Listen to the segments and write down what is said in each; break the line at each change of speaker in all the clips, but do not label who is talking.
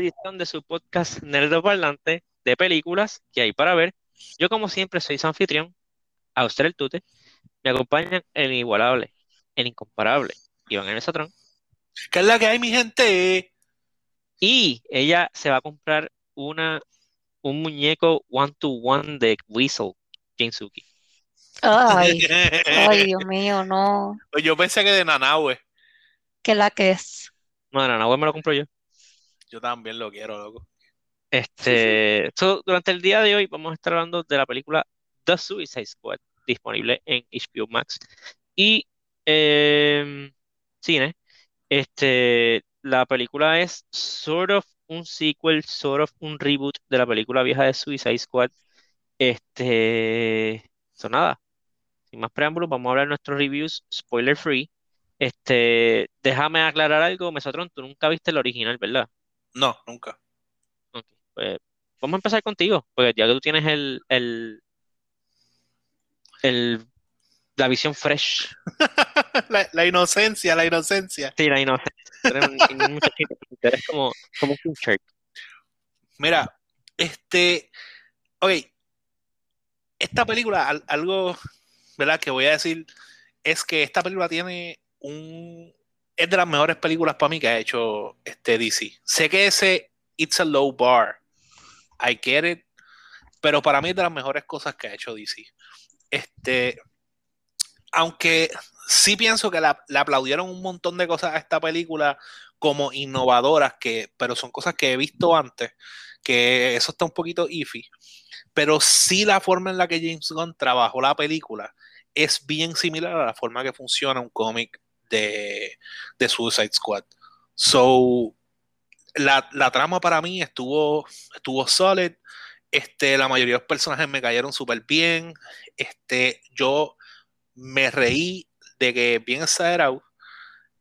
edición de su podcast Nerdo Parlante de películas que hay para ver. Yo, como siempre, soy su anfitrión, usted el Tute. Me acompañan el inigualable, el incomparable, Iván el Satrón.
¿Qué es la que hay, mi gente?
Y ella se va a comprar una, un muñeco one-to-one de Weasel, Jinsuki.
Ay, ay, Dios mío, no.
Pues yo pensé que de Nanahue.
¿Qué la que es?
No, de Nanahue me lo compro yo.
Yo también lo quiero, loco.
Este, durante el día de hoy vamos a estar hablando de la película The Suicide Squad, disponible en HBO Max. Y em, cine, este, la película es sort of un sequel, sort of un reboot de la película vieja de Suicide Squad. Este, son nada. Sin más preámbulos, vamos a hablar de nuestros reviews spoiler free. Este, déjame aclarar algo, Mesotron, tú nunca viste el original, ¿verdad?
No, nunca.
pues vamos a empezar contigo, porque ya que tú tienes el, el, el la visión fresh.
la, inocencia, la inocencia.
Sí, la inocencia. Eres, como, como un shirt.
Mira, este, ok, esta película, algo, ¿verdad? Que voy a decir es que esta película tiene un, es de las mejores películas para mí que ha hecho este DC. Sé que ese It's a Low Bar, I get it, pero para mí es de las mejores cosas que ha hecho DC. Este, aunque sí pienso que le aplaudieron un montón de cosas a esta película como innovadoras, que, pero son cosas que he visto antes, que eso está un poquito iffy. Pero sí la forma en la que James Gunn trabajó la película es bien similar a la forma que funciona un cómic de, de, Suicide Squad. So, la, la, trama para mí estuvo, estuvo solid. Este, la mayoría de los personajes me cayeron súper bien. Este, yo me reí de que bien exagerado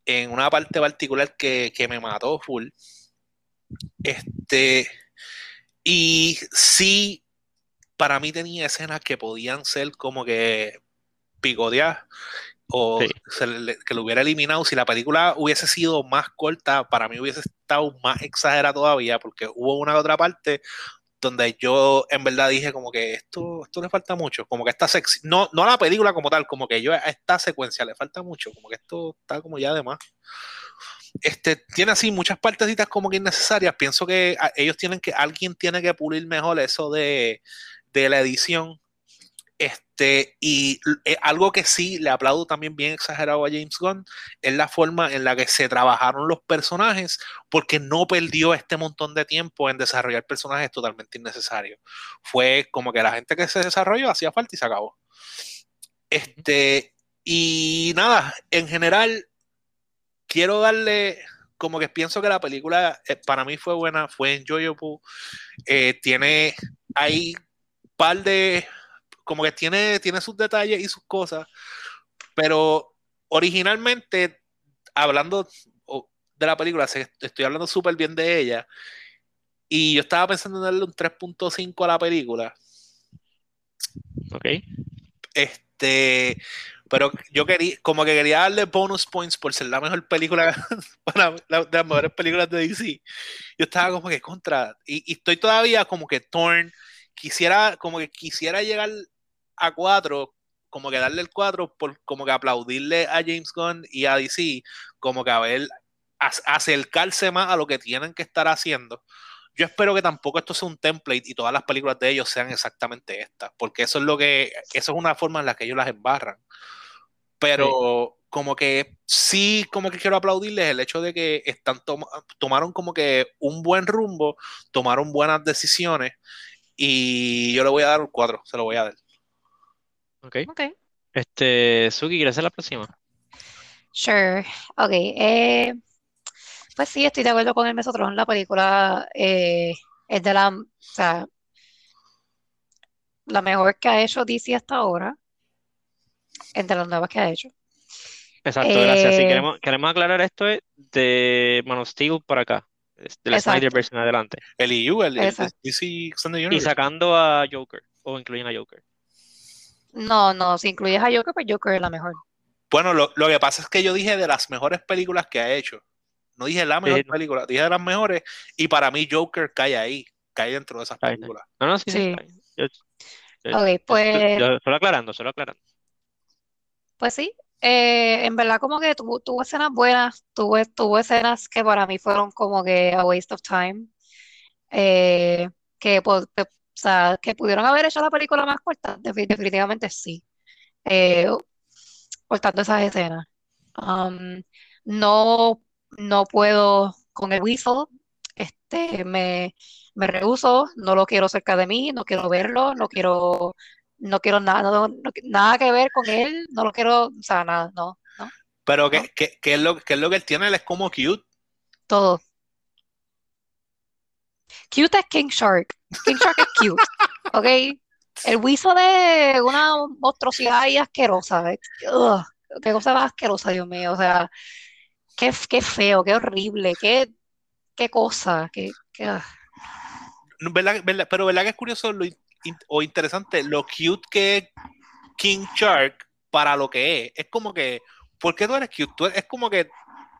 en una parte particular que, me mató full. Este, y sí, para mí tenía escenas que podían ser como que picoteadas o que lo hubiera eliminado. Si la película hubiese sido más corta, para mí hubiese estado más exagerada todavía, porque hubo una otra parte donde yo en verdad dije como que esto, esto le falta mucho, como que esta sexy, no, no a la película como tal, como que yo a esta secuencia le falta mucho, como que esto está como ya de más. Este, tiene así muchas partecitas como que innecesarias, pienso que ellos tienen que, alguien tiene que pulir mejor eso de, de la edición, este, y eh, algo que sí le aplaudo también bien exagerado a James Gunn es la forma en la que se trabajaron los personajes, porque no perdió este montón de tiempo en desarrollar personajes totalmente innecesarios. Fue como que la gente que se desarrolló hacía falta y se acabó. Este, y nada, en general, quiero darle como que pienso que la película eh, para mí fue buena, fue enjoyable, eh, tiene, hay par de como que tiene, tiene sus detalles y sus cosas, pero originalmente, hablando de la película, estoy hablando súper bien de ella, y yo estaba pensando en darle un 3.5 a la película.
Ok.
Este, pero yo quería, como que quería darle bonus points por ser la mejor película, de las mejores películas de DC. Yo estaba como que contra, y, y, estoy todavía como que torn. Quisiera, como que quisiera llegar a 4, como que darle el 4, por, como que aplaudirle a James Gunn y a DC, como que a ver, acercarse más a lo que tienen que estar haciendo. Yo espero que tampoco esto sea un template y todas las películas de ellos sean exactamente estas, porque eso es lo que, eso es una forma en la que ellos las embarran. Pero como que sí, como que quiero aplaudirles el hecho de que están tomaron como que un buen rumbo, tomaron buenas decisiones y yo le voy a dar un 4, se lo voy a dar.
Ok. Este, Suki, ¿quieres hacer la próxima?
Sure. Ok. Eh, pues sí, estoy de acuerdo con el Mesotron. La película eh, es de la, o sea, la mejor que ha hecho DC hasta ahora. Entre las nuevas que ha hecho.
Exacto, gracias. Si
Eh,
queremos, queremos aclarar esto es de Man of Steel para acá, de la Snyder version adelante.
El EU, el, el. DC Extended
Y
Universe.
sacando a Joker, o incluyendo a Joker.
No, no, si incluyes a Joker, pues Joker es la mejor.
Bueno, lo, lo que pasa es que yo dije de las mejores películas que ha hecho. No dije la mejor película, dije de las mejores. Y para mí Joker cae ahí, cae dentro de esas películas.
No, no, sí. sí.
ok, pues...
solo aclarando, solo aclarando.
Pues sí, eh, en verdad como que tuvo, tuvo escenas buenas, tuvo, tuvo escenas que para mí fueron como que a waste of time. Eh, que, o sea, que pudieron haber hecho la película más corta, definitivamente sí. Eh, cortando esas escenas. Um, no, no puedo con el whistle, este, me, me rehuso, no lo quiero cerca de mí, no quiero verlo, no quiero, no quiero nada, nada que ver con él, no lo quiero, o sea, nada, no, no.
Pero ¿qué, qué, es lo, qué es lo que él tiene? Él es como cute.
Todo. Cute es King Shark. King Shark es cute, ¿ok? El huizo de una monstruosidad y asquerosa. qué cosa más asquerosa, Dios mío. O sea, qué, qué feo, qué horrible, qué, qué cosa. Qué,
ah. pero ¿verdad que es curioso o interesante lo cute que es King Shark para lo que es? Es como que, ¿por qué tú eres cute? es como que,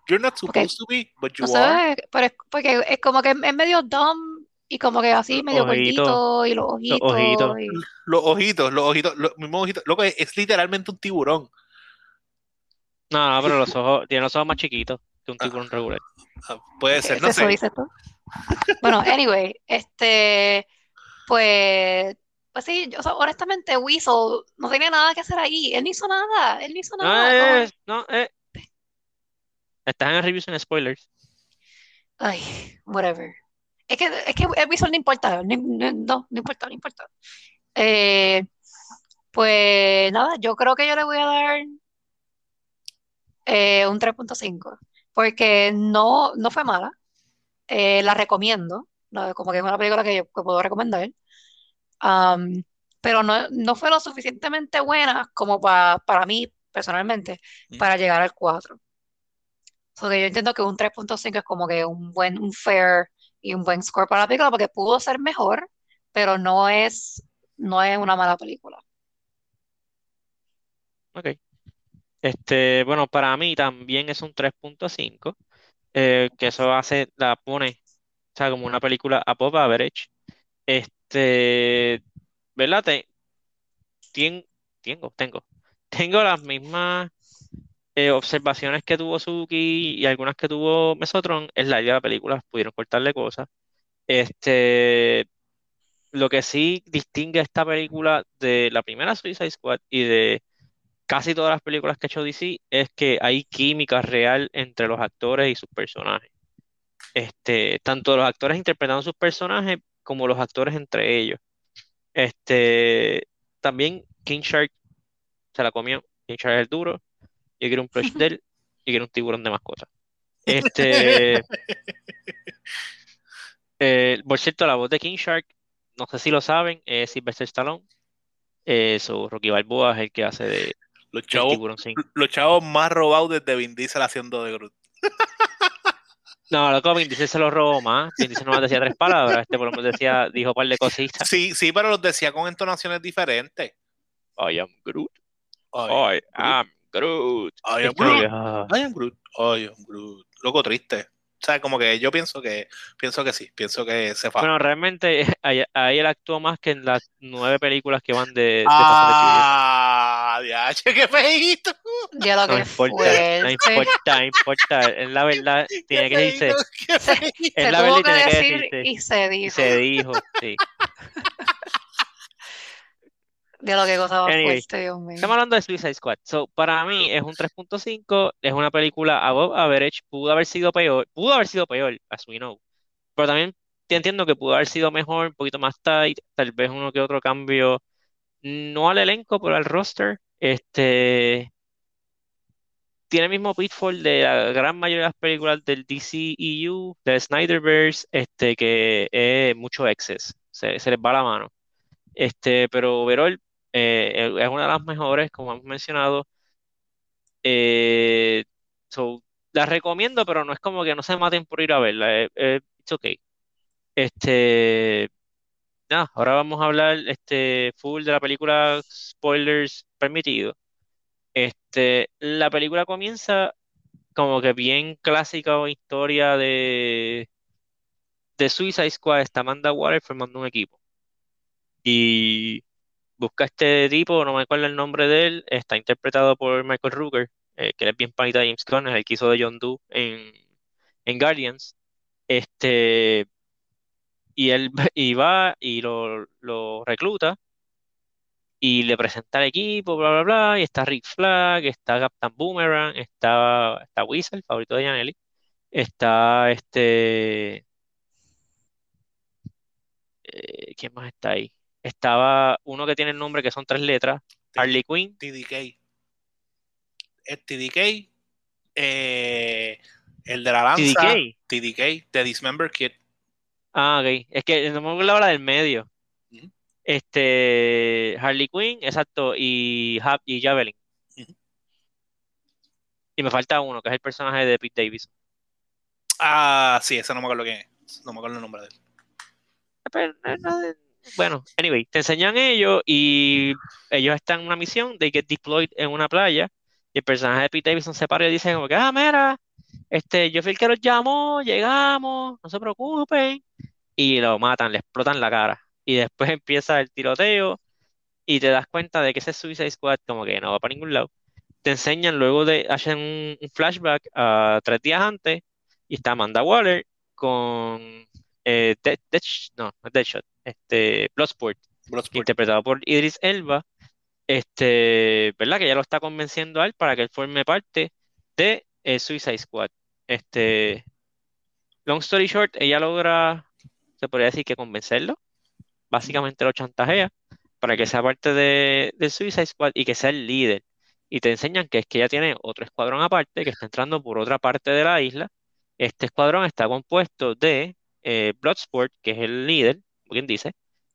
you're not supposed to be, but you are.
Pero es, porque es como que es medio dumb y como que así medio gordito y los ojitos. Los ojitos,
los ojitos, los ojitos, los mismos ojitos. Loco, es, literalmente un tiburón.
No, no, pero los ojos, tiene los ojos más chiquitos que un ah. tiburón regular.
Ah, puede ser, no sé. Dices tú?
bueno, anyway, este, pues, pues sí, yo, honestamente, Weasel no tenía nada que hacer ahí. Él no hizo nada, él no hizo nada.
No, no, eh. Estás en el reviews en spoilers.
Ay, whatever. Es que, es que el visual no importa, no, no, importa, no importa. Eh, pues nada, yo creo que yo le voy a dar eh, un 3.5, porque no, no fue mala, eh, la recomiendo, como que es una película que yo puedo recomendar, pero no, no fue lo suficientemente buena como para mí personalmente mm. para llegar al 4. Porque yo entiendo que un 3.5 es como que un buen, un fair y un buen score para la película porque pudo ser mejor, pero no es, no es una mala película.
Ok. Este, bueno, para mí también es un 3.5, eh, que eso hace, la pone, o sea, como una película a pop average. Este, ¿verdad? tengo, tengo, tengo las mismas eh, observaciones que tuvo Suki y algunas que tuvo Mesotron es la idea de la película, pudieron cortarle cosas. Este, lo que sí distingue esta película de la primera Suicide Squad y de casi todas las películas que ha hecho DC es que hay química real entre los actores y sus personajes. Este, tanto los actores interpretando sus personajes como los actores entre ellos. Este, también King Shark se la comió. King Shark es el duro yo quiero un plush de él, yo quiero un tiburón de mascota. Este. eh, por cierto, la voz de King Shark, no sé si lo saben, es Sylvester Stallone. Eh, Rocky Balboa es el que hace de
los chavos, los chavos más robados desde Vin Diesel haciendo de Groot.
No, loco, Vin Diesel se lo robó más. Vin Diesel no decía tres palabras, este por lo menos decía, dijo un par de cositas.
Sí, sí, pero los decía con entonaciones diferentes.
I am Groot. I, am Groot.
I am Groot. I am Groot. I am Groot. Loco triste. O sea, como que yo pienso que pienso que sí, pienso que se fa.
Bueno, realmente ahí, él actuó más que en las nueve películas que van de, de
Ah, diache, qué feíto.
Ya lo
no
que
importa,
fue.
no importa, no importa. Es la verdad, tiene que decirse.
Es la verdad, tiene que decirse. Y se dijo. Y
se dijo, sí.
De lo que gozaba fuerte, Dios mío.
Estamos hablando de Suicide Squad. So, para mí es un 3.5, es una película above average, pudo haber sido peor, pudo haber sido peor, as we know. Pero también entiendo que pudo haber sido mejor, un poquito más tight, tal vez uno que otro cambio, no al elenco, pero al roster. Este tiene el mismo pitfall de la gran mayoría de las películas del DCEU, del Snyderverse, este, que es mucho excess, se, les va la mano. Este, pero overall, eh, es una de las mejores, como hemos mencionado. Eh, la recomiendo, pero no es como que no se maten por ir a verla. Es eh, it's okay. Este, nada, ahora vamos a hablar este, full de la película, spoilers permitidos. Este, la película comienza como que bien clásica o historia de, de Suicide Squad, está Amanda Waller formando un equipo. Y busca este tipo, no me acuerdo el nombre de él, está interpretado por Michael Rooker, eh, que es bien panita de James Gunn, es el que hizo de John Doe en, Guardians. Este, y él y va y lo, lo recluta y le presenta al equipo, bla, bla, bla, y está Rick Flag, está Captain Boomerang, está, está Weasel, el favorito de Janelli, está este... eh, ¿quién más está ahí? Estaba uno que tiene el nombre que son tres letras, Harley Quinn,
TDK. Es TDK. eh, el de la lanza.
TDK.
TDK, The Dismember Kid.
Ah, ok. Es que no me acuerdo la del medio. Este, Harley Quinn, exacto, y, Hap- y Javelin. Y me falta uno, que es el personaje de Pete Davidson.
Ah, sí, ese no me acuerdo quién es. No me acuerdo el nombre de él.
Pero, eh, no, eh, bueno, anyway, te enseñan ellos y ellos están en una misión de get deployed en una playa y el personaje de Pete Davidson se para y dice como que, ah, mira, este, yo fui el que los llamó, llegamos, no se preocupen, y lo matan, le explotan la cara. Y después empieza el tiroteo y te das cuenta de que ese Suicide Squad como que no va para ningún lado. Te enseñan luego de, hacen un, flashback a tres días antes y está Amanda Waller con eh, Dead- Deadsh- no, Deadshot, este, Bloodsport,
Bloodsport.
interpretado por Idris Elba, este, ¿verdad? Que ya lo está convenciendo a él para que él forme parte de eh, Suicide Squad. Este, long story short, ella logra, se podría decir que convencerlo, básicamente lo chantajea para que sea parte de, de Suicide Squad y que sea el líder. Y te enseñan que es que ella tiene otro escuadrón aparte que está entrando por otra parte de la isla. Este escuadrón está compuesto de eh, Bloodsport, que es el líder, como quien dice,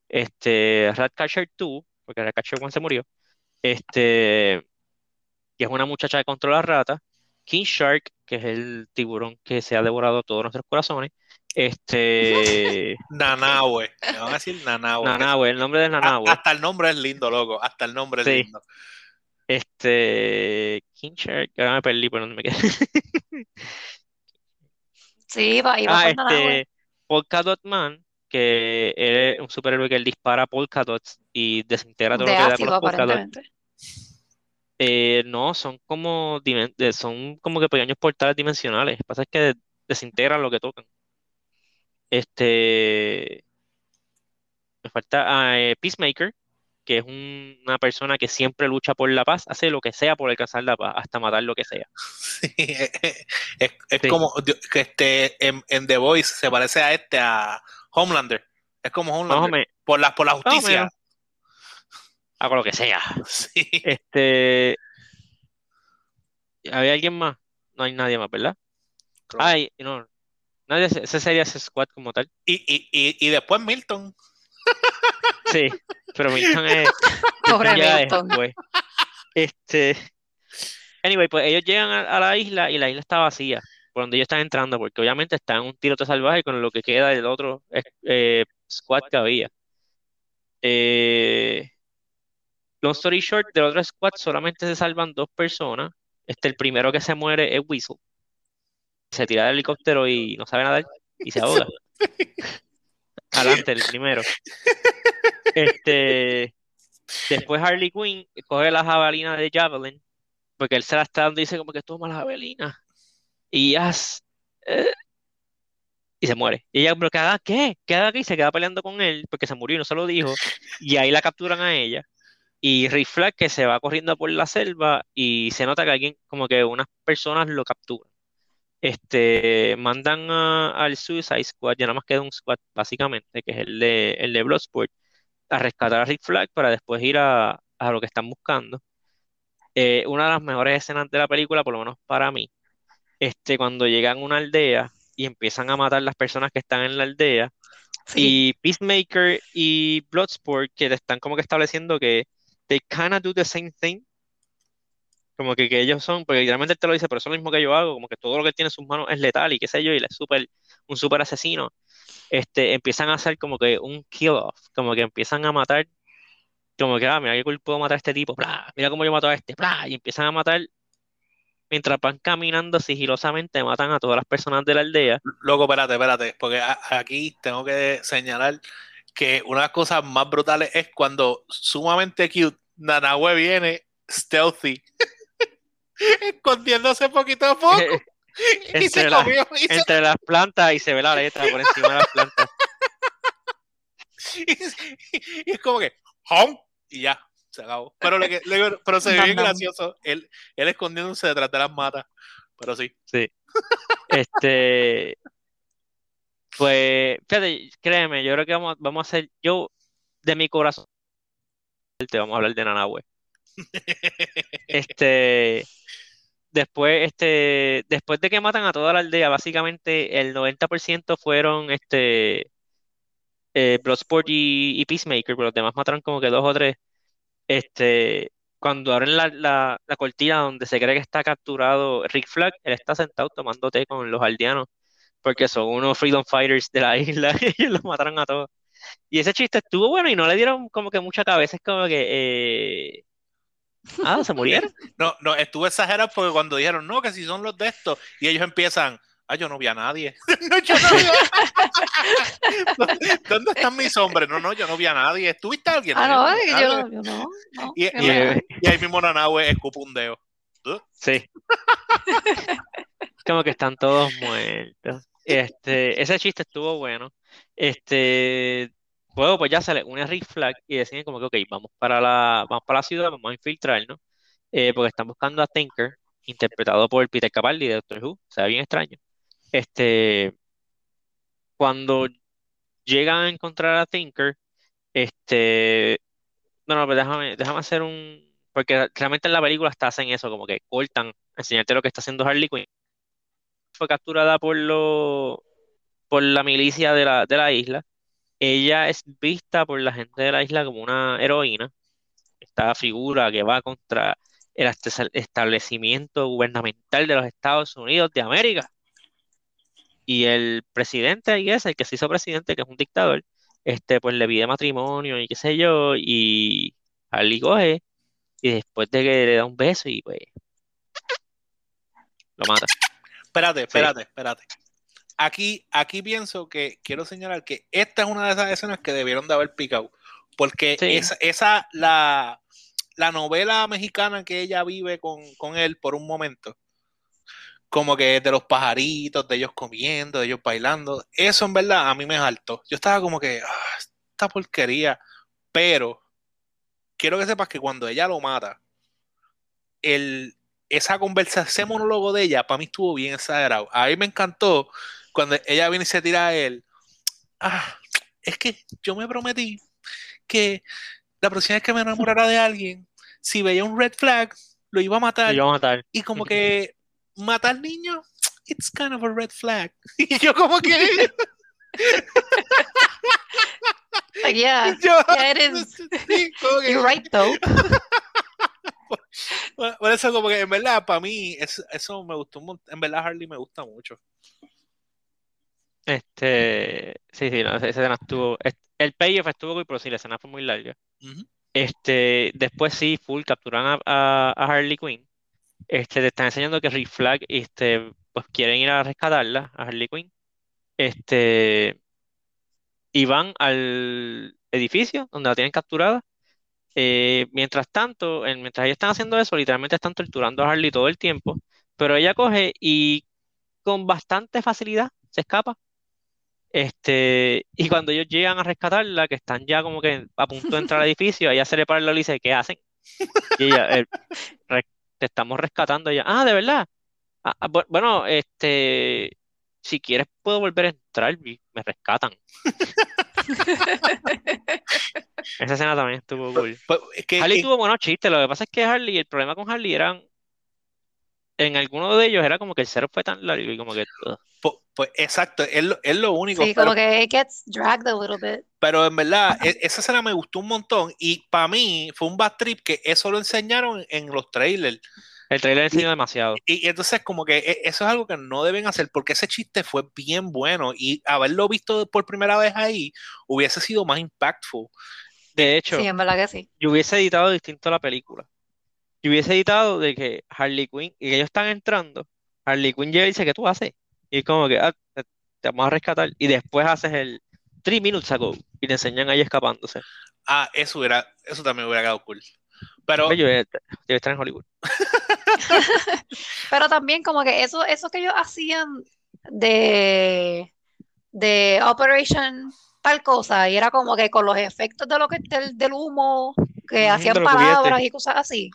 este, Ratcatcher 2, porque Ratcatcher 1 se murió, este, que es una muchacha que controla ratas, King Shark, que es el tiburón que se ha devorado todos nuestros corazones, este,
Nanahue. Me van a decir Nanahue.
Nanahue, el nombre de Nanahue,
Hasta el nombre es lindo, loco. Hasta el nombre es
Sí.
lindo.
este, King Shark, ahora me perdí por dónde me quedé.
Sí, va, iba
Ah,
por Nanahue.
este, Polka Dot Man, que es un superhéroe que él dispara polka dots y desintegra todo
De
lo que da con
ácido,
los polka dots.
aparentemente.
Eh, no, son como, eh, son como que pequeños portales dimensionales. Lo que pasa es que desintegran lo que tocan. Este, me falta ah, eh, Peacemaker, que es un- una persona que siempre lucha por la paz, hace lo que sea por alcanzar la paz, hasta matar lo que sea.
Sí, es, es- es
Sí.
como que este en, en The Voice se parece a este a Homelander. Es como Homelander. Por la, por la justicia.
hago lo que sea.
Sí.
Este, ¿había alguien más? No hay nadie más, ¿verdad?
Creo
Ay, no, nadie, ese sería ese squad como tal.
Y, y, y, y después Milton.
Sí, pero Milton es,
Pobre
Milton después. Este, anyway, pues ellos llegan a, a la isla y la isla está vacía, por donde ellos están entrando, porque obviamente están un tiroteo salvaje con lo que queda del otro eh, squad que había. Eh, long story short, del otro squad solamente se salvan dos personas. Este, el primero que se muere es Weasel. Se tira del helicóptero y no sabe nadar y se ahoga. Adelante, el primero. Este, después Harley Quinn coge la jabalina de Javelin, porque él se la está dando y dice como que toma la jabalina. Y haz, eh, y se muere. Y ella, pero que haga qué, que haga qué, y se queda peleando con él, porque se murió y no se lo dijo. Y ahí la capturan a ella. Y Rick Flag que se va corriendo por la selva y se nota que alguien, como que unas personas lo capturan. Este, mandan a- al Suicide Squad, ya nada más queda un squad, básicamente, que es el de, el de Bloodsport, a rescatar a Rick Flag para después ir a, a lo que están buscando. Eh, una de las mejores escenas de la película, por lo menos para mí, este, cuando llegan a una aldea y empiezan a matar las personas que están en la aldea,
Sí,
y Peacemaker y Bloodsport que te están como que estableciendo que they kinda do the same thing. Como que, que ellos son, porque literalmente él te lo dice, pero eso es lo mismo que yo hago, como que todo lo que tiene en sus manos es letal y qué sé yo, y él es súper, un súper asesino. Este, empiezan a hacer como que un kill off, como que empiezan a matar, como que, ah, mira qué cool puedo matar a este tipo, bla, mira cómo yo mato a este, bla, y empiezan a matar mientras van caminando sigilosamente, matan a todas las personas de la aldea.
Loco, espérate, espérate, porque aquí tengo que señalar que una de las cosas más brutales es cuando sumamente cute Nanahue viene stealthy, escondiéndose poquito a poco.
y entre, se entre las plantas y se ve la letra por encima de las plantas.
y, es como que, ¡home! Y ya, se acabó. Pero, pero se ve bien gracioso él, él escondiéndose detrás de las matas. Pero sí.
Sí. Este. Pues, fíjate, créeme, yo creo que vamos, vamos a hacer, yo, de mi corazón, te vamos a hablar de Nanahue. este, después, este, después de que matan a toda la aldea, básicamente el 90% fueron, este, eh, Bloodsport y, Peacemaker, pero los demás mataron como que dos o tres. Este, cuando abren la, la, la cortina donde se cree que está capturado Rick Flag, él está sentado tomando té con los aldeanos porque son unos freedom fighters de la isla y los mataron a todos. Y ese chiste estuvo bueno y no le dieron como que mucha cabeza, es como que... Eh... Ah, ¿se murieron?
no, no, estuvo exagerado porque cuando dijeron, no, que si son los de estos, y ellos empiezan, ah, yo no vi a nadie. no, yo no vi a... ¿Dónde están mis hombres? No, no, yo no vi a nadie. ¿Estuviste a alguien?
Ah, no, yo, no, yo no.
y, y, ahí mismo Nanahue escupa un dedo.
Sí. como que están todos muertos. Este, ese chiste estuvo bueno. Este, luego pues ya sale una Rick Flag y deciden como que, ok, vamos para la, vamos para la ciudad, vamos a infiltrarnos, eh, porque están buscando a Tinker, interpretado por Peter Capaldi de Doctor Who, o sea, bien extraño. Este, cuando llegan a encontrar a Tinker, este, no, no, pero déjame, déjame hacer un, porque realmente en la película hasta hacen eso, como que cortan, enseñarte lo que está haciendo Harley Quinn fue capturada por, lo, por la milicia de la, de la isla. Ella es vista por la gente de la isla como una heroína. Esta figura que va contra el establecimiento gubernamental de los Estados Unidos de América. Y el presidente, ahí es el que se hizo presidente, que es un dictador, este, pues le pide matrimonio y qué sé yo, y Ali coge, y después de que le da un beso y pues lo mata.
Espérate, espérate, espérate. Aquí, aquí pienso que quiero señalar que esta es una de esas escenas que debieron de haber picado. Porque esa, esa la, la, novela mexicana que ella vive con, él por un momento, como que de los pajaritos, de ellos comiendo, de ellos bailando, eso en verdad a mí me saltó. Yo estaba como que, ah, esta porquería. Pero quiero que sepas que cuando ella lo mata, el, esa conversación, ese monólogo de ella, para mí estuvo bien exagerado. A mí me encantó cuando ella viene y se tira a él. Ah, es que yo me prometí que la próxima vez que me enamorara de alguien, si veía un red flag, lo iba a matar.
Lo iba a matar.
Y como que matar niños, it's kind of a red flag. Y yo como que...
yeah, yeah, it is. You're right though.
Por eso, como que en verdad, para mí, eso, me gustó En verdad, Harley me gusta mucho.
Este, sí, sí, no, esa escena estuvo. El payoff estuvo muy, pero sí, la escena fue muy larga. Este, después sí, full capturan a, Harley Quinn. Este, te están enseñando que Rick Flag, este, pues quieren ir a rescatarla, a Harley Quinn. Este, y van al edificio donde la tienen capturada eh, mientras tanto, mientras ellos están haciendo eso, literalmente están torturando a Harley todo el tiempo, pero ella coge y con bastante facilidad se escapa. Este, y cuando ellos llegan a rescatarla, que están ya como que a punto de entrar al edificio, ella se le para y dice, ¿qué hacen? Y ella, eh, te estamos rescatando. ella, ah, ¿de verdad? Ah, ah, bueno, este, si quieres puedo volver a entrar y me rescatan. Esa escena también estuvo cool. Pues, Harley tuvo buenos chistes. Lo que pasa es que Harley, el problema con Harley eran. En alguno de ellos era como que el cero fue tan largo y como que.
Pues, pues, exacto, es lo, es lo único.
Sí, como que it gets dragged a little bit.
Pero en verdad, e, esa escena me gustó un montón. Y para mí fue un bad trip que eso lo enseñaron en los trailers.
El trailer enseñó demasiado.
Y, entonces como que e, eso es algo que no deben hacer porque ese chiste fue bien bueno y haberlo visto por primera vez ahí hubiese sido más impactful.
De hecho,
sí, en verdad que sí.
yo hubiese editado distinto la película. Yo hubiese editado de que Harley Quinn, y ellos están entrando, Harley Quinn llega y dice, ¿qué tú haces? Y es como que, ah, te, vamos a rescatar, y después haces el 3 minutes ago, y te enseñan ahí escapándose.
Ah, eso hubiera, eso también hubiera quedado cool. Pero...
Pues yo estar en Hollywood.
Pero también como que eso, eso que ellos hacían de, de Operation tal cosa, y era como que con los efectos de lo que del, del humo, que hacían palabras y cosas así.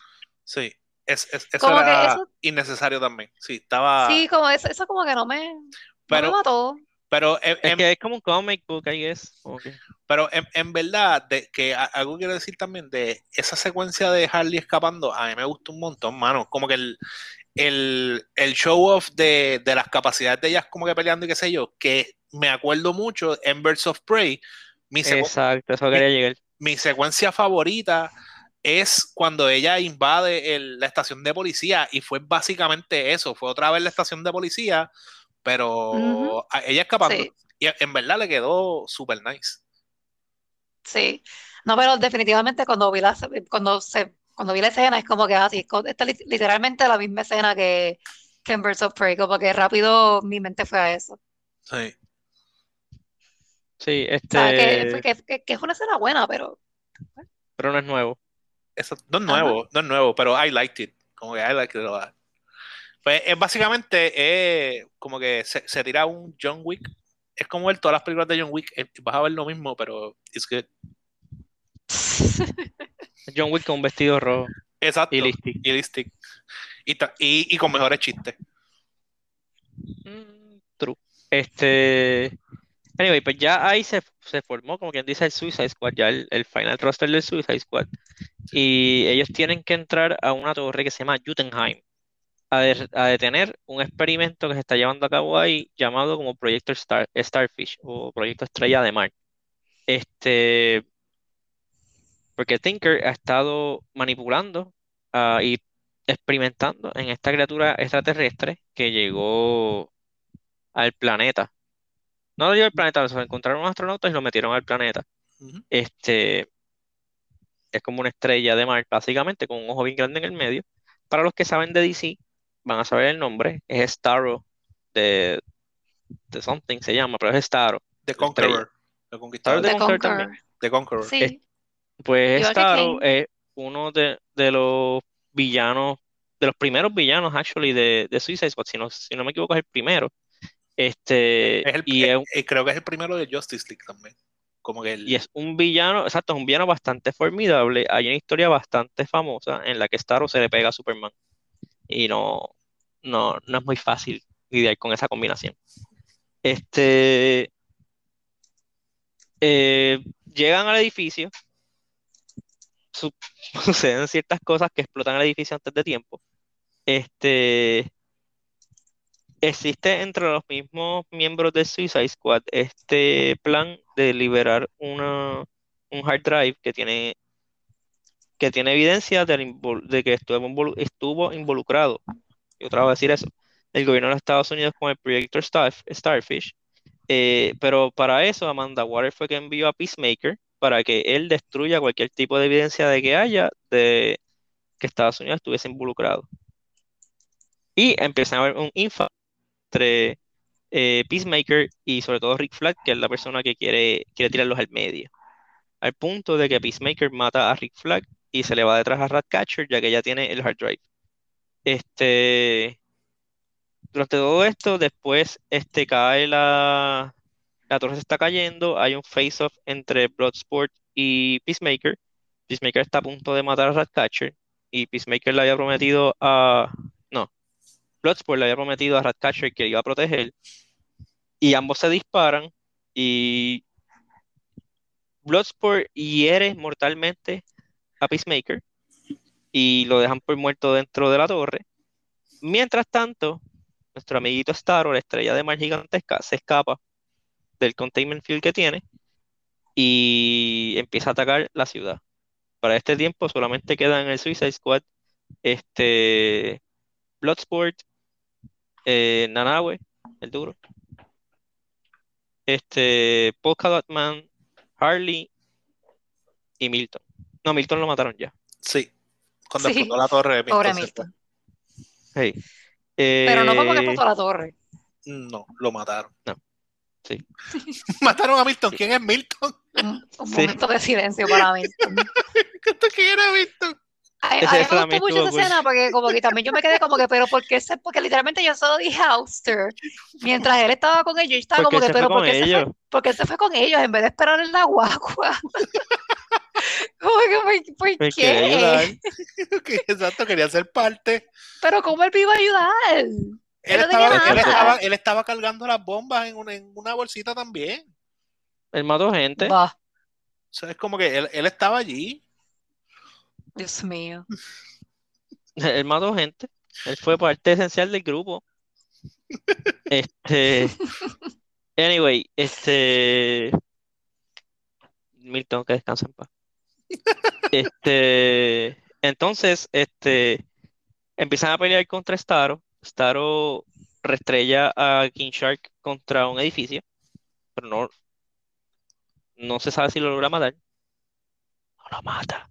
Sí, es, eso era innecesario también. Sí, estaba.
Sí, como eso, eso como que no me, pero, mató.
Pero
es que es como un comic book, I guess.
Pero en, verdad, de, que algo quiero decir también de esa secuencia de Harley escapando, a mí me gustó un montón, mano. Como que el, el, el show off de, de, las capacidades de ellas como que peleando y qué sé yo, que me acuerdo mucho en Birds of Prey. Mi
Exacto, eso quería llegar.
Mi secuencia favorita es cuando ella invade la estación de policía y fue básicamente eso, fue otra vez la estación de policía, pero ella escapando. Y en verdad le quedó súper nice.
Sí, no, pero definitivamente cuando vi la, cuando se, cuando vi la escena es como que así, ah, está literalmente la misma escena que, que en Birds of Prey, como que rápido mi mente fue a eso.
Sí.
Sí, este.
que, es una escena buena, pero.
Pero no es nuevo.
Eso, no es nuevo, no es nuevo, pero I liked it. Como que I liked it Pues es básicamente eh, como que se, tira un John Wick. Es como ver todas las películas de John Wick. Eh, vas a ver lo mismo, pero es que
John Wick con un vestido rojo.
Exacto. Y listic. Y, y, con mejores chistes.
Mm, true. Este. Anyway, pues ya ahí se, formó, como quien dice, el Suicide Squad, ya el, final roster del Suicide Squad. Y ellos tienen que entrar a una torre que se llama Jutenheim a, detener un experimento que se está llevando a cabo ahí llamado como Proyecto Star, Starfish o Proyecto Estrella de Mar. Este, porque Tinker ha estado manipulando ah, y experimentando en esta criatura extraterrestre que llegó al planeta no lo dio al planeta, se encontraron unos astronautas y lo metieron al planeta. Este es como una estrella de mar, básicamente, con un ojo bien grande en el medio. Para los que saben de DC, van a saber el nombre. Es Starro de, de Something, se llama, pero es Starro.
The Conqueror.
The Conquistador.
The Conqueror.
The Conqueror.
Sí.
pues Starro es uno de, los villanos, de los primeros villanos, actually, de, de Suicide Squad. Si no, si no me equivoco, es el primero. Este, y
eh, creo que es el primero de Justice League también. Como que
Y es un villano, exacto, es un villano bastante formidable. Hay una historia bastante famosa en la que Starro se le pega a Superman. Y no, no, no es muy fácil lidiar con esa combinación. Este. Eh, llegan al edificio. suceden ciertas cosas que explotan el edificio antes de tiempo. Este existe entre los mismos miembros de Suicide Squad este plan de liberar una, un hard drive que tiene, que tiene evidencia de, que estuvo, estuvo involucrado, y otra vez a decir eso, el gobierno de Estados Unidos con el proyecto Starfish. Eh, pero para eso Amanda Water fue que envió a Peacemaker para que él destruya cualquier tipo de evidencia de que haya de que Estados Unidos estuviese involucrado. Y empieza a haber un infa entre eh, Peacemaker y sobre todo Rick Flag, que es la persona que quiere, quiere tirarlos al medio. Al punto de que Peacemaker mata a Rick Flag y se le va detrás a Ratcatcher, ya que ya tiene el hard drive. Este. Durante todo esto, después este, cae la. La torre se está cayendo. Hay un face-off entre Bloodsport y Peacemaker. Peacemaker está a punto de matar a Ratcatcher. Y Peacemaker le había prometido a. Bloodsport le había prometido a Ratcatcher que iba a proteger. Y ambos se disparan y Bloodsport hiere mortalmente a Peacemaker y lo dejan por muerto dentro de la torre. Mientras tanto, nuestro amiguito Starro, la estrella de mar gigantesca, se escapa del containment field que tiene y empieza a atacar la ciudad. Para este tiempo solamente quedan en el Suicide Squad este Bloodsport, eh, Nanahue, el duro. Este, Polka Dot Harley y Milton. No, Milton lo mataron ya.
Sí, Cuando
Sí,
explotó la torre, Milton fue.
Milton.
Hey.
Pero no como que
Eh,
explotó la torre.
No, lo mataron.
No. Sí.
Mataron a Milton. ¿Quién es Milton?
Un, un
Sí.
momento de silencio para Milton.
¿Quién era Milton?
A, a mí me
también
gustó mucho esa escena porque como que también yo me quedé como que, pero ¿por qué se, porque literalmente yo solo dije Auster mientras él estaba con ellos, yo estaba
Porque
como que, pero ¿por qué se fue, por qué se fue con ellos en vez de esperar en la guagua? Como que, ¿por, por
quería ayudar.
qué?
Exacto, quería ser parte.
Pero ¿cómo él me iba a ayudar?
Él
Él no
estaba, él, estaba, él estaba cargando las bombas en una, en una bolsita también.
Él mató gente.
O sea, es como que él, él estaba allí.
Dios mío.
Él mató gente. Él fue parte esencial del grupo. Este. Anyway, este. Milton, que descansa en paz. Este. Entonces, este. Empiezan a pelear contra Staro. Staro restrella a King Shark contra un edificio. Pero no. No se sabe si lo logra matar. No lo mata.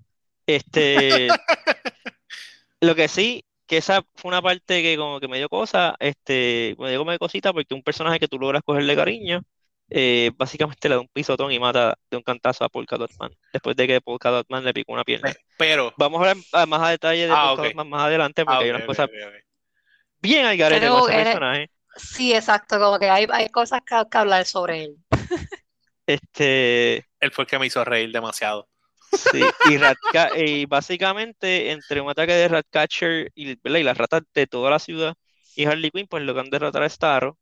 Este. Lo que sí, que esa fue una parte que como que me dio cosa, este, me dio como de cosita porque un personaje que tú logras cogerle cariño, eh, básicamente le da un pisotón y mata de un cantazo a Polka Dot Man, después de que Polka Dot Man le picó una pierna.
Pero.
Vamos a hablar a- más a detalle de
Ah,
Polka
ok.
Dot Man más adelante porque
Ah,
hay unas cosas
ok, ok.
bien al garete
Pero
con ese
eres-
personaje.
Sí, exacto, como que hay, hay cosas que, que hablar sobre él.
Este,
Él fue el que me hizo reír demasiado.
Sí, y, Ratca- y básicamente entre un ataque de Ratcatcher y, ¿verdad? y las ratas de toda la ciudad y Harley Quinn, pues logran derrotar a Starro,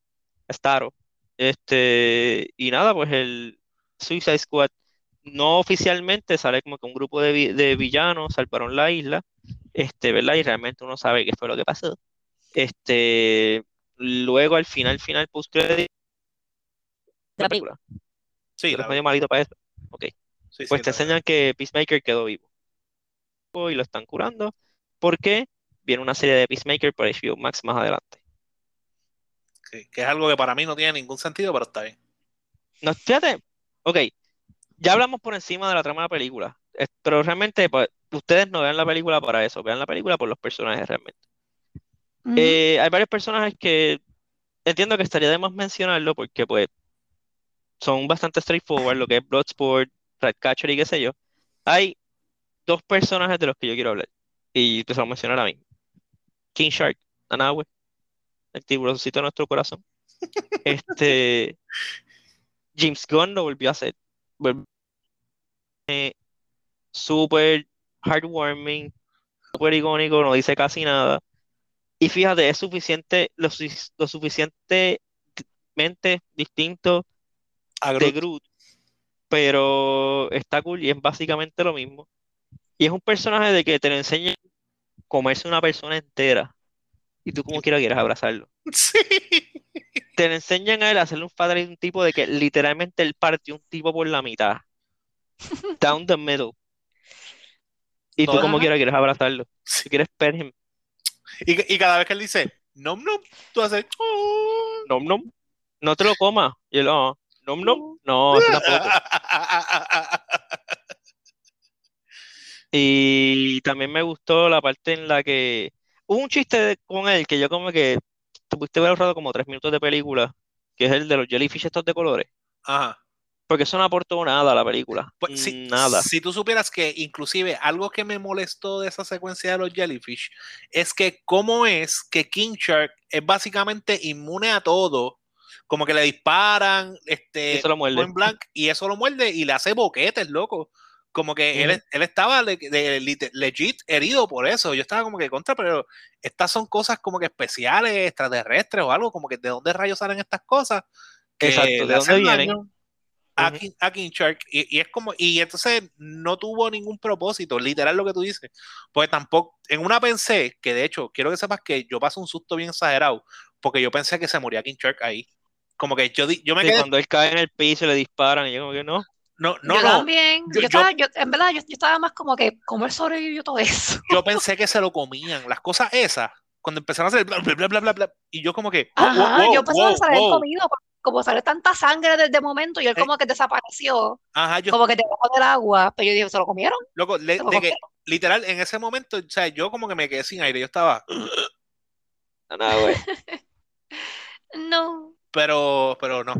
a Starro. Este, y nada, pues el Suicide Squad no oficialmente sale como que un grupo de, vi- de villanos salvaron la isla, este, ¿verdad? Y realmente uno sabe qué fue lo que pasó. Este, luego al final, final, post de la película.
Sí, la
es medio malito para eso. Ok.
Sí, sí,
Pues te enseñan que Peacemaker quedó vivo. Y lo están curando. Porque viene una serie de Peacemaker para HBO Max más adelante.
sí, que es algo que para mí no tiene ningún sentido, pero está bien.
No, fíjate, ok, ya hablamos por encima de la trama de la película. eh, Pero realmente, pues, ustedes no vean la película para eso, vean la película por los personajes realmente. Eh, hay varios personajes que entiendo que estaría de más mencionarlo porque pues son bastante straightforward, lo que es Bloodsport, Ratcatcher y qué sé yo. Hay dos personajes de los que yo quiero hablar y te voy a mencionar ahora mismo. King Shark, Nanahue, el tiburoncito de nuestro corazón. Este, James Gunn lo volvió a hacer. Vol- eh, Súper heartwarming, súper icónico, no dice casi nada. Y fíjate, es suficiente, lo, sufic- lo suficientemente distinto
A
de
Groot.
Pero está cool y es básicamente lo mismo. Y es un personaje de que te lo enseña a comerse una persona entera y tú como quiera quieras abrazarlo.
Sí.
Te lo enseñan a él a hacerle un padre de un tipo de que literalmente él partió un tipo por la mitad. Down the middle. Y tú como quiera quieres abrazarlo.
Sí.
Si quieres him.
Y, y cada vez que él dice, nom, nom, tú haces, "Oh".
Nom nom. No te lo comas. Y él, "Ah, nom nom. No, eso tampoco. Y también me gustó la parte en la que hubo un chiste de- con él que yo como que te pudiste haber ahorrado como tres minutos de película, que es el de los jellyfish estos de colores,
Ajá.
porque eso no aportó nada a la película,
Pues, si,
nada.
si tú supieras que inclusive algo que me molestó de esa secuencia de los jellyfish es que cómo es que King Shark es básicamente inmune a todo, como que le disparan,
Y
este,
eso lo muerde.
point blank, y eso lo muerde y le hace boquetes, loco. Como que él, él estaba le- legit herido por eso. Yo estaba como que contra, pero estas son cosas como que especiales, extraterrestres o algo, como que de dónde rayos salen estas cosas que
Exacto, ¿de dónde vienen?
daño a. King, a King Shark y, y es como y entonces no tuvo ningún propósito literal lo que tú dices porque tampoco en una pensé que de hecho quiero que sepas que yo pasé un susto bien exagerado porque yo pensé que se moría King Shark ahí como que yo di- yo me
Sí,
quedé
cuando él cae en el piso le disparan y yo como que no.
no no
Yo
no
también,
yo-
yo, estaba, yo- en verdad, yo, yo estaba más como que, ¿cómo él sobrevivió todo eso?
yo pensé que se lo comían las cosas esas cuando empezaron a hacer bla bla bla bla bla, bla, y yo como que
Ajá,
wow,
yo pensaba
wow,
que se habían
wow.
comido, como sale tanta sangre desde momento y él
Eh.
como que desapareció,
ajá yo
como que debajo del agua, pero yo dije, ¿se lo comieron?
loco le-
¿Se lo
de que
comieron?
literal, en ese momento, o sea, yo como que me quedé sin aire, yo estaba...
No, güey.
No.
Pero, pero no.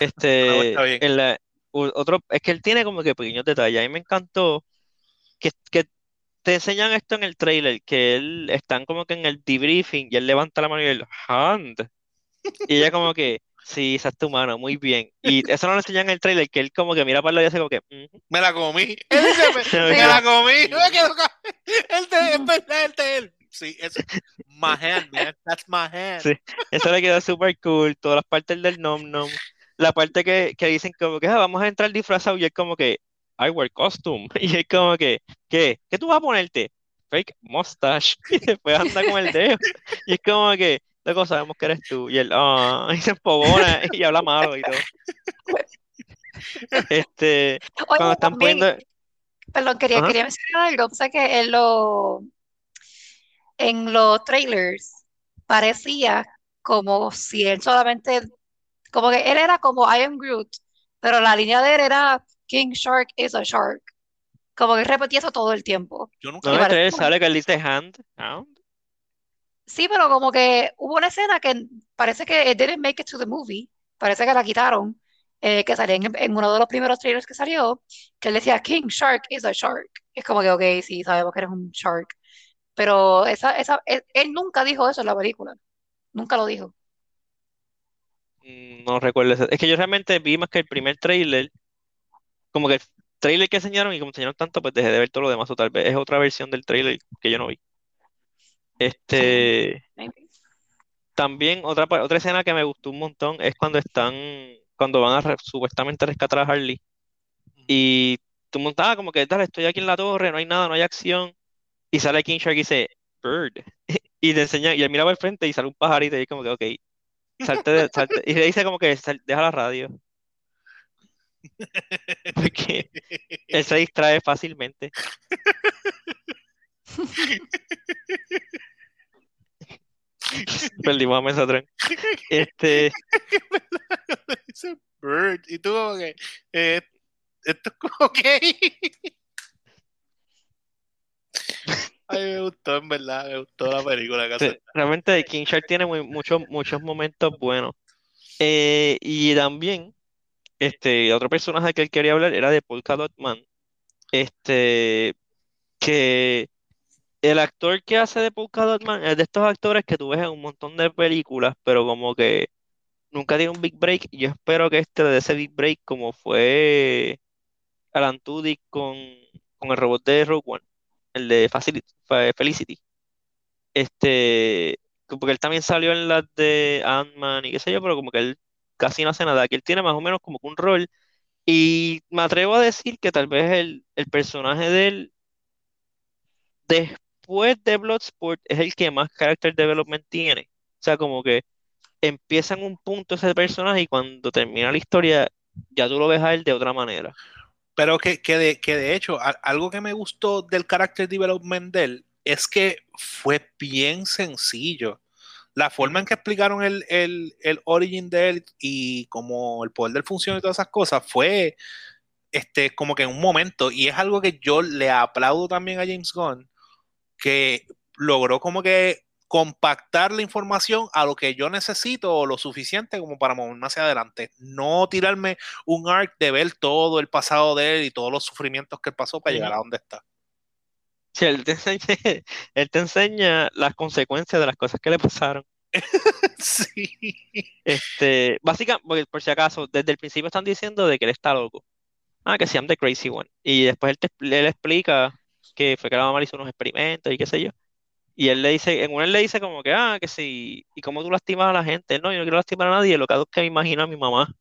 Este, en la- otro, es que él tiene como que pequeños detalles. A mí me encantó que, que te enseñan esto en el trailer, que él están como que en el debriefing y él levanta la mano y él, hand. Y ella como que, sí, esa es tu mano, muy bien. Y eso no lo enseñan en el trailer, que él como que mira para lado y hace como que, "Ujú".
Me la comí. Él dice, me, me la comí. Me quedo con- Él te, es verdad, él te, él. Sí, eso. My hand, man. That's my hand.
Sí. Eso le quedó súper cool, todas las partes del nom nom. La parte que, que dicen como que "Ah, vamos a entrar disfrazado y es como que I wear costume. Y es como que, ¿qué? ¿Qué tú vas a ponerte? Fake mustache. Y después anda con el dedo. Y es como que, loco, sabemos que eres tú. Y él, ah, y se empogona y habla malo y todo. Este,
Oye,
cuando están
también,
poniendo,
perdón, quería,
Ajá.
quería mencionar algo. O sea que en los en los trailers parecía como si él solamente, como que él era como I am Groot, pero la línea de él era King Shark is a shark. Como que repetía eso todo el tiempo.
Yo nunca
no, sale que él dice hand, hand.
Sí, pero como que hubo una escena que parece que it didn't make it to the movie, parece que la quitaron, eh, que salía en, en uno de los primeros trailers que salió, que él decía King Shark is a shark. Es como que, ok, sí, sabemos que eres un shark. Pero esa, esa, él, él nunca dijo eso en la película. Nunca lo dijo.
Mm, No recuerdo ese- Es que yo realmente vi más que el primer trailer, como que el trailer que enseñaron y como enseñaron tanto, pues dejé de ver todo lo demás, o tal vez es otra versión del trailer que yo no vi. Este,
Maybe.
también otra, otra escena que me gustó un montón es cuando están, cuando van a re- supuestamente rescatar a Harley y tú montabas como que, dale, estoy aquí en la torre, no hay nada, no hay acción, y sale King Shark y dice, Bird, y te enseña, y él miraba al frente y sale un pajarito y es como que, ok, salte, de- salte, y le dice como que, "Sal- deja la radio. Porque él se distrae fácilmente. Perdimos a Mesotron. Este,
Bird. Y tú como que, eh, esto es como que... Ay, me gustó, en verdad, me gustó la película. que
sí, realmente King Shark tiene muy- muchos, muchos momentos buenos. Eh, y también, este, otro personaje que él quería hablar era de Polka Dot Man. Este, que el actor que hace de Polka Dot Man es de estos actores que tú ves en un montón de películas, pero como que nunca tiene un big break. Y yo espero que este le dé ese big break como fue Alan Tudyk con, con el robot de Rogue One, el de Felicity. Este, porque él también salió en las de Ant-Man y qué sé yo, pero como que él casi no hace nada. Aquí él tiene más o menos como que un rol. Y me atrevo a decir que tal vez el, el personaje de él, después de Bloodsport, es el que más character development tiene. O sea, como que empieza en un punto ese personaje y cuando termina la historia, ya tú lo ves a él de otra manera.
Pero que, que, de, que de hecho, algo que me gustó del character development de él es que fue bien sencillo. La forma en que explicaron el, el, el origin de él y como el poder del función y todas esas cosas fue este, como que en un momento. Y es algo que yo le aplaudo también a James Gunn, que logró como que compactar la información a lo que yo necesito o lo suficiente como para moverme hacia adelante. No tirarme un arc de ver todo el pasado de él y todos los sufrimientos que él pasó para llegar a donde está.
Sí, él te enseña, él te enseña las consecuencias de las cosas que le pasaron.
sí.
Este, básicamente, porque por si acaso, desde el principio están diciendo de que él está loco. Ah, que se llama The Crazy One. Y después él, te, él explica que fue que la mamá le hizo unos experimentos y qué sé yo. Y él le dice, en uno él le dice como que, ah, que sí, ¿y cómo tú lastimas a la gente? Él, no, yo no quiero lastimar a nadie, lo que hago es que me imagino a mi mamá.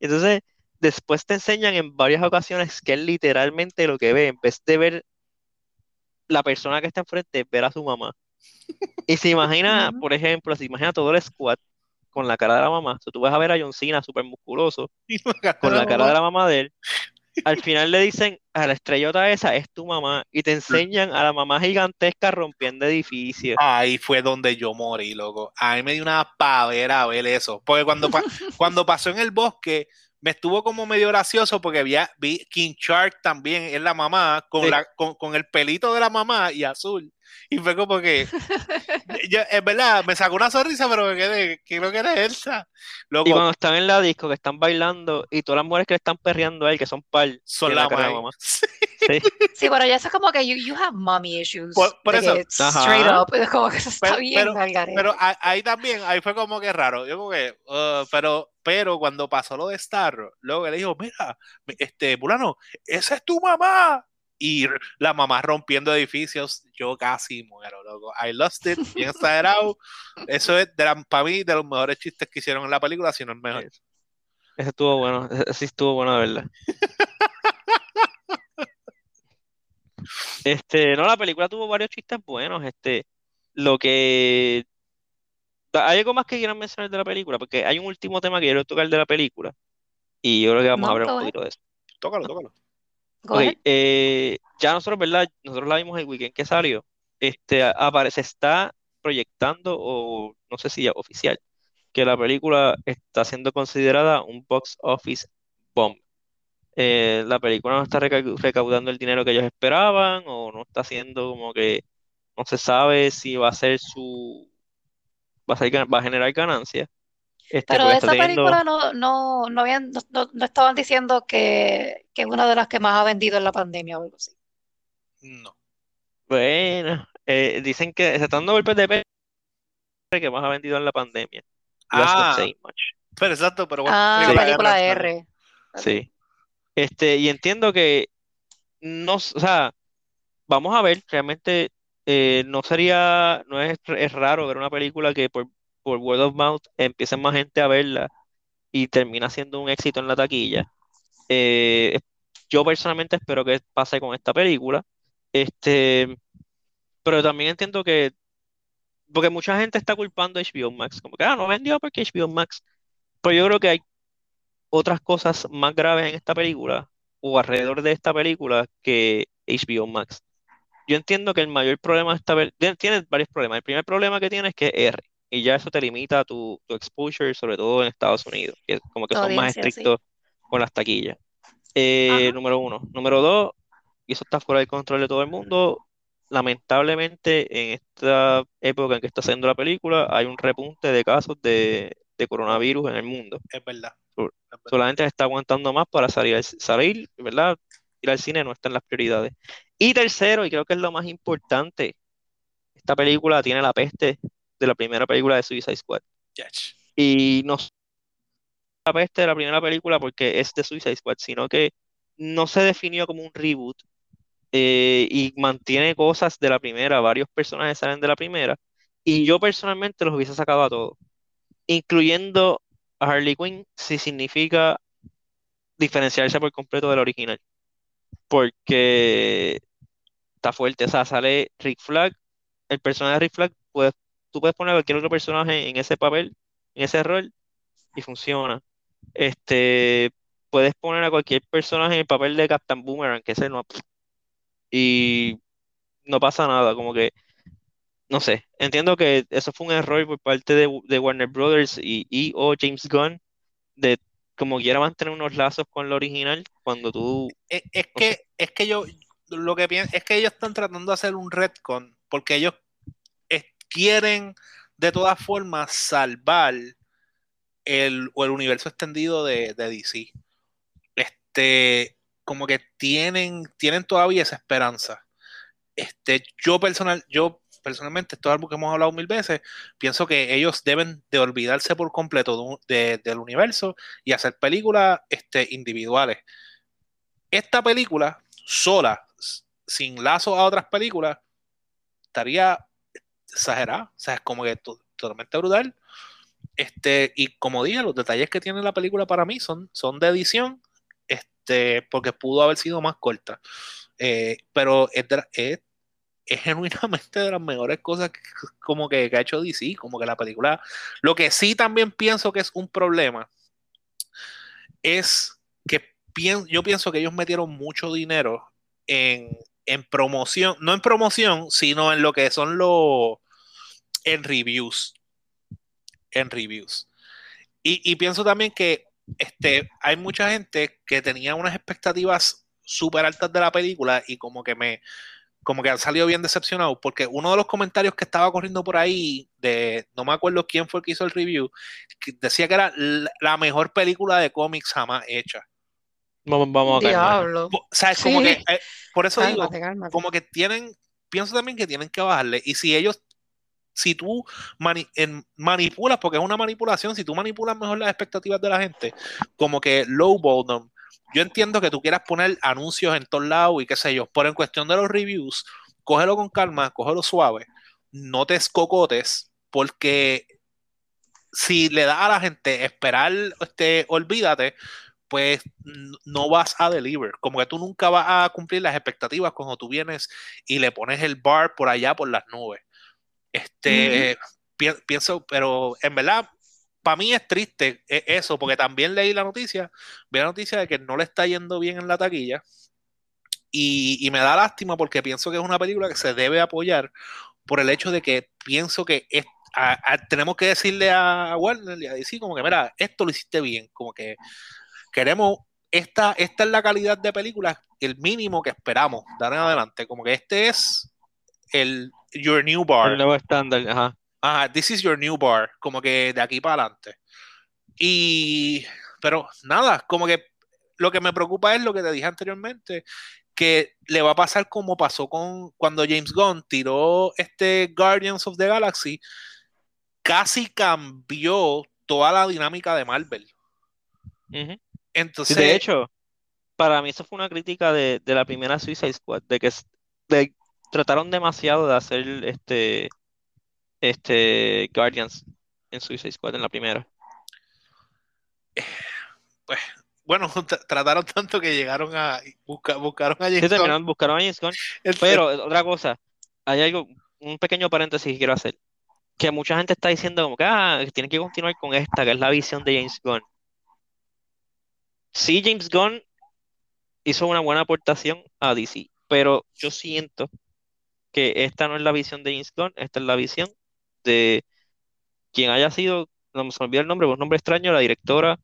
Entonces, después te enseñan en varias ocasiones que él literalmente lo que ve, en vez de ver la persona que está enfrente, ver a su mamá. Y se imagina, por ejemplo, se imagina todo el squad con la cara de la mamá. O sea, tú vas a ver a John Cena súper musculoso, con la cara de la mamá de él. Al final le dicen a la estrellota esa es tu mamá y te enseñan a la mamá gigantesca rompiendo edificios.
Ahí fue donde yo morí, loco. A mí me dio una pavera ver eso. Porque cuando, cuando pasó en el bosque, me estuvo como medio gracioso porque vi, vi King Shark también es la mamá con, la, con, con, el pelito de la mamá y azul. Y fue como que, yo, es verdad, me sacó una sonrisa, pero me quedé, creo que era Elsa.
y cuando están en la disco, que están bailando, y todas las mujeres que le están perreando a él, que son par,
son la, mamá.
Sí. sí, pero ya es como que you, you have mommy issues.
Por, eso.
Straight up, como que eso está
pero,
bien,
pero, pero, ahí también, ahí fue como que raro. Yo como que, uh, pero, pero cuando pasó lo de Starro, luego le dijo, mira, este, Bulano, esa es tu mamá y la mamá rompiendo edificios, yo casi muero, loco. I lost it, bien exagerado. Eso es, de para mí, de los mejores chistes que hicieron en la película, si no el mejor.
Ese estuvo bueno, ese sí estuvo bueno de verdad. este, no, la película tuvo varios chistes buenos. Este, lo que. ¿Hay algo más que quieran mencionar de la película? Porque hay un último tema que quiero tocar de la película. Y yo creo que vamos a hablar un poquito de eso.
Tócalo, tócalo.
Eh, ya nosotros, ¿verdad? Nosotros la vimos el weekend que salió. Este, aparece, está proyectando, o no sé si ya oficial, que la película está siendo considerada un box office bomb. Eh, la película no está recaudando el dinero que ellos esperaban, o no está haciendo como que no se sabe si va a ser su va a, ser, va a generar ganancias.
Este, Pero esa película no, no, no, habían, no, no, estaban diciendo que, que, es una de las que más ha vendido en la pandemia o algo así.
No.
Bueno, eh, dicen que se están dando golpes de peso que más ha vendido en la pandemia.
Ah, pero exacto, pero
bueno. Ah, película, película R.
Sí. Este, y entiendo que no, o sea, vamos a ver, realmente eh, no sería, no es, es raro ver una película que por por word of mouth empiecen más gente a verla y termina siendo un éxito en la taquilla. Eh, yo personalmente espero que pase con esta película. Este, pero también entiendo que, porque mucha gente está culpando a HBO Max, como que, ah, no vendió porque HBO Max. Pero yo creo que hay otras cosas más graves en esta película o alrededor de esta película que HBO Max. Yo entiendo que el mayor problema de esta película, tiene varios problemas. El primer problema que tiene es que es R y ya eso te limita tu, tu exposure, sobre todo en Estados Unidos, que como que son más estrictos con las taquillas. Eh, número uno. Número dos, y eso está fuera del control de todo el mundo, lamentablemente en esta época en que está haciendo la película hay un repunte de casos de, de coronavirus en el mundo.
Es verdad.
Solamente se está aguantando más para salir, salir, ¿verdad? Ir al cine no está en las prioridades. Y tercero, y creo que es lo más importante, esta película tiene la peste de la primera película de Suicide Squad. Y no la peste de la primera película porque es de Suicide Squad, sino que no se definió como un reboot eh, y mantiene cosas de la primera, varios personajes salen de la primera, y yo personalmente los hubiese sacado a todos, incluyendo a Harley Quinn, si significa diferenciarse por completo del original, porque está fuerte, o sea, sale Rick Flag, el personaje de Rick Flag puede tú puedes poner a cualquier otro personaje en ese papel, en ese rol, y funciona. Este, puedes poner a cualquier personaje en el papel de Captain Boomerang, que ese no. Y no pasa nada, como que. No sé, entiendo que eso fue un error por parte de, Warner Brothers y, o James Gunn de como quiera mantener unos lazos con lo original cuando tú
es, que es que yo lo que pienso es que ellos están tratando de hacer un retcon porque ellos quieren de todas formas salvar el, el universo extendido de, DC. Este, como que tienen, tienen todavía esa esperanza. Este, yo personal, yo personalmente, esto es algo que hemos hablado mil veces, pienso que ellos deben de olvidarse por completo del universo y hacer películas este, individuales. Esta película, sola, sin lazo a otras películas, estaría exagerada, o sea, es como que totalmente brutal. Este, y como dije, los detalles que tiene la película para mí son, son de edición, este, porque pudo haber sido más corta. Eh, pero es, es, genuinamente de las mejores cosas que, como que, ha hecho DC, como que la película. Lo que sí también pienso que es un problema es que yo pienso que ellos metieron mucho dinero en, en promoción, no en promoción, sino en lo que son los en reviews. En reviews. Y, pienso también que este, hay mucha gente que tenía unas expectativas súper altas de la película y como que me, como que han salido bien decepcionados, porque uno de los comentarios que estaba corriendo por ahí, de no me acuerdo quién fue el que hizo el review, decía que era la mejor película de cómics jamás hecha.
Vamos, vamos a
Diablo.
Como que, eh, por eso digo, como que tienen, pienso también que tienen que bajarle, y si ellos si tú manipulas, porque es una manipulación, si tú manipulas mejor las expectativas de la gente, como que low them, yo entiendo que tú quieras poner anuncios en todos lados y qué sé yo, pero en cuestión de los reviews, cógelo con calma, cógelo suave, no te escocotes, porque si le das a la gente esperar, este, olvídate, pues no vas a deliver. Como que tú nunca vas a cumplir las expectativas cuando tú vienes y le pones el bar por allá por las nubes. Este, pienso, pero en verdad, para mí es triste e, eso, porque también leí la noticia, vi la noticia de que no le está yendo bien en la taquilla. Y, me da lástima porque pienso que es una película que se debe apoyar por el hecho de que pienso que tenemos que decirle a Warner y a DC como que, mira, esto lo hiciste bien, como que queremos, esta, esta es la calidad de película, el mínimo que esperamos, dar en adelante, como que este es el your new bar.
El nuevo estándar, ajá.
Ajá, this is your new bar, como que de aquí para adelante. Y, pero nada, como que lo que me preocupa es lo que te dije anteriormente, que le va a pasar como pasó con cuando James Gunn tiró este Guardians of the Galaxy, casi cambió toda la dinámica de Marvel. Entonces,
de hecho, para mí eso fue una crítica de, de la primera Suicide Squad, de que de, trataron demasiado de hacer este, este Guardians en Suicide Squad en la primera.
Pues, bueno, trataron tanto que llegaron a buscaron a
James sí, buscaron a James Gunn. Pero otra cosa, hay algo, un pequeño paréntesis que quiero hacer. Que mucha gente está diciendo como que, ah, tienen que continuar con esta, que es la visión de James Gunn. Sí, James Gunn hizo una buena aportación a DC, pero yo siento que esta no es la visión de James Gunn, esta es la visión de quien haya sido, no me olvidé el nombre, un nombre extraño, la directora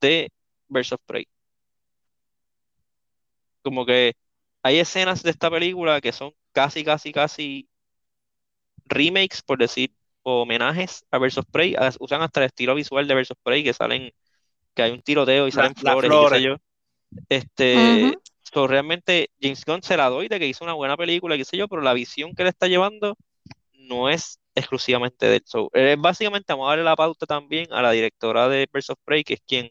de Birds of Prey. Como que hay escenas de esta película que son casi, casi, casi remakes, por decir, o homenajes a of Prey. Usan hasta el estilo visual de of Prey, que salen, que hay un tiroteo y salen flores, y qué sé yo. Este, realmente James Gunn se la doy de que hizo una buena película, qué sé yo, pero la visión que le está llevando no es exclusivamente de eso. Es básicamente, vamos a darle la pauta también a la directora de Birds of Prey, que es quien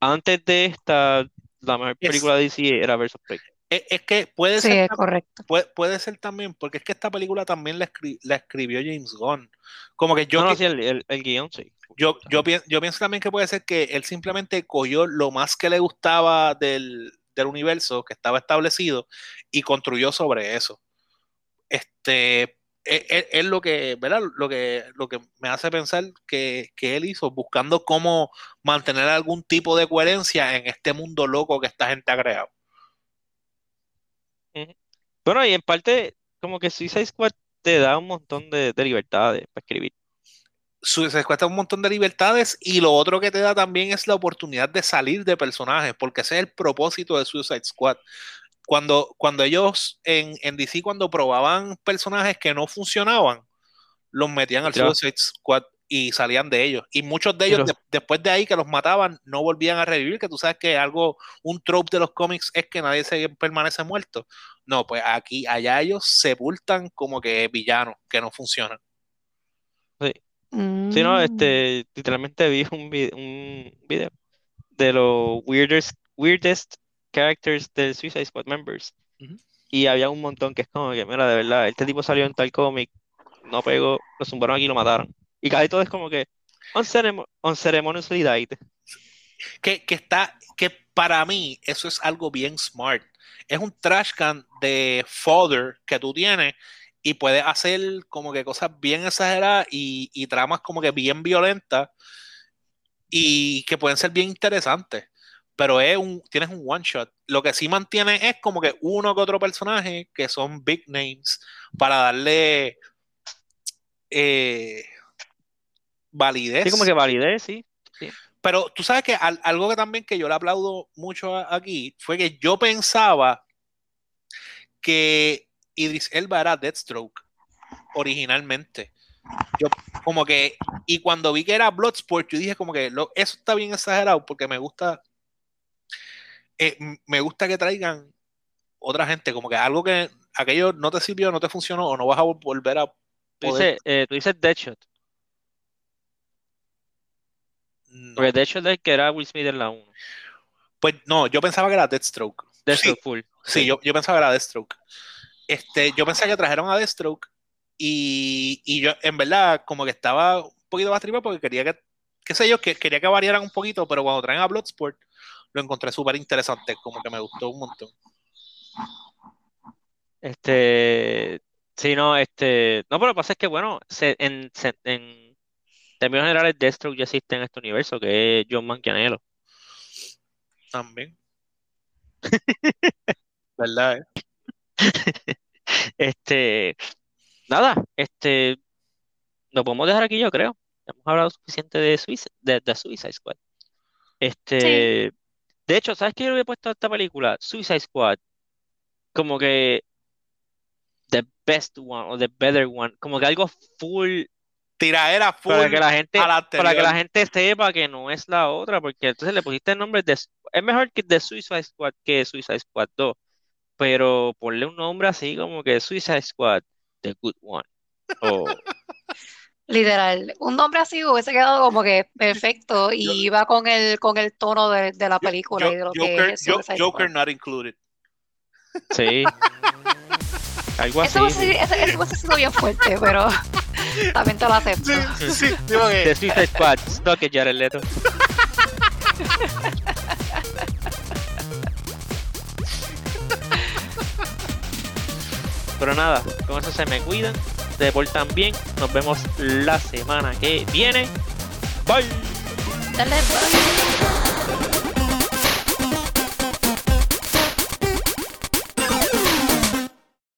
antes de esta, la mejor película de DC era Birds of Prey.
Es, que puede ser. correcto. Puede, ser también, porque es que esta película también la, escribió James Gunn. Como que yo.
No, el, el, guion sí.
Yo, yo, yo pienso también que puede ser que él simplemente cogió lo más que le gustaba del, del universo que estaba establecido y construyó sobre eso. Este, e, e, es, lo que, ¿verdad? Lo que, lo que me hace pensar que, él hizo, buscando cómo mantener algún tipo de coherencia en este mundo loco que esta gente ha creado.
Bueno, y en parte, como que Suicide Squad te da un montón de, de libertades para escribir
se cuesta un montón de libertades y lo otro que te da también es la oportunidad de salir de personajes, porque ese es el propósito de Suicide Squad. Cuando, cuando ellos en, en DC, cuando probaban personajes que no funcionaban, los metían al Suicide Squad y salían de ellos. Y muchos de ellos, después de ahí que los mataban, no volvían a revivir, que tú sabes que algo, un trope de los cómics es que nadie se permanece muerto. No, pues aquí, allá ellos sepultan como que villanos que no funcionan.
Sí. Sí, no, mm. este, literalmente vi un, un video de los weirdest, weirdest characters del Suicide Squad members. Y había un montón que es como que, mira, de verdad, este tipo salió en tal cómic, no pegó, lo zumbaron aquí y lo mataron. Y casi todo es como que, on, ceremoniously died.
Que, que está, que para mí eso es algo bien smart. Es un trash can de fodder que tú tienes y puede hacer como que cosas bien exageradas y, tramas como que bien violentas y que pueden ser bien interesantes. Pero es un, tienes un one shot. Lo que sí mantiene es como que uno que otro personaje que son big names para darle eh, validez.
Sí, como que validez, sí.
pero tú sabes que algo que también que yo le aplaudo mucho aquí fue que yo pensaba que Idris Elba era Deathstroke originalmente. Yo como que, y cuando vi que era Bloodsport, yo dije como que lo, eso está bien exagerado porque me gusta, eh, me gusta que traigan otra gente, como que algo que aquello no te sirvió, no te funcionó o no vas a volver a...
Tú dices, eh, tú dices Deadshot. Porque Deadshot es que era Will Smith en la 1.
Pues no, yo pensaba que era Deathstroke.
Deathstroke full.
Sí, yo, yo, pensaba que era Deathstroke. Este, yo pensé que trajeron a Deathstroke y, y yo en verdad como que estaba un poquito más tripa porque quería que, qué sé yo, que quería que variaran un poquito, pero cuando traen a Bloodsport lo encontré súper interesante, como que me gustó un montón.
Este, sí, no, este, no, pero lo que pasa es que, bueno, en, en términos generales, Deathstroke ya existe en este universo, que es John Manganiello.
También. ¿Verdad? Eh?
este, nada, este, lo podemos dejar aquí, yo creo. Hemos hablado suficiente de, de, de Suicide Squad. Este, de hecho, ¿sabes qué yo le había puesto a esta película? Suicide Squad. Como que the best one o the better one. Como que algo full.
Tiraera full.
Para que la gente, para que la gente sepa que no es la otra. Porque entonces le pusiste el nombre de. Es mejor que The Suicide Squad que Suicide Squad 2. Pero ponle un nombre así como que Suicide Squad, The Good One.
Literal, un nombre así hubiese quedado como que perfecto y iba con el con el tono de, de la película y de lo
Joker,
que es
Joker not included.
Sí. Algo así.
Eso hubiese sido bien fuerte, pero también te lo acepto.
Sí, sí, digo que...
The Suicide Squad, Stock Jared Leto. Pero nada, con eso se me cuidan, se portan bien. Nos vemos la semana que viene. Bye.
Bye.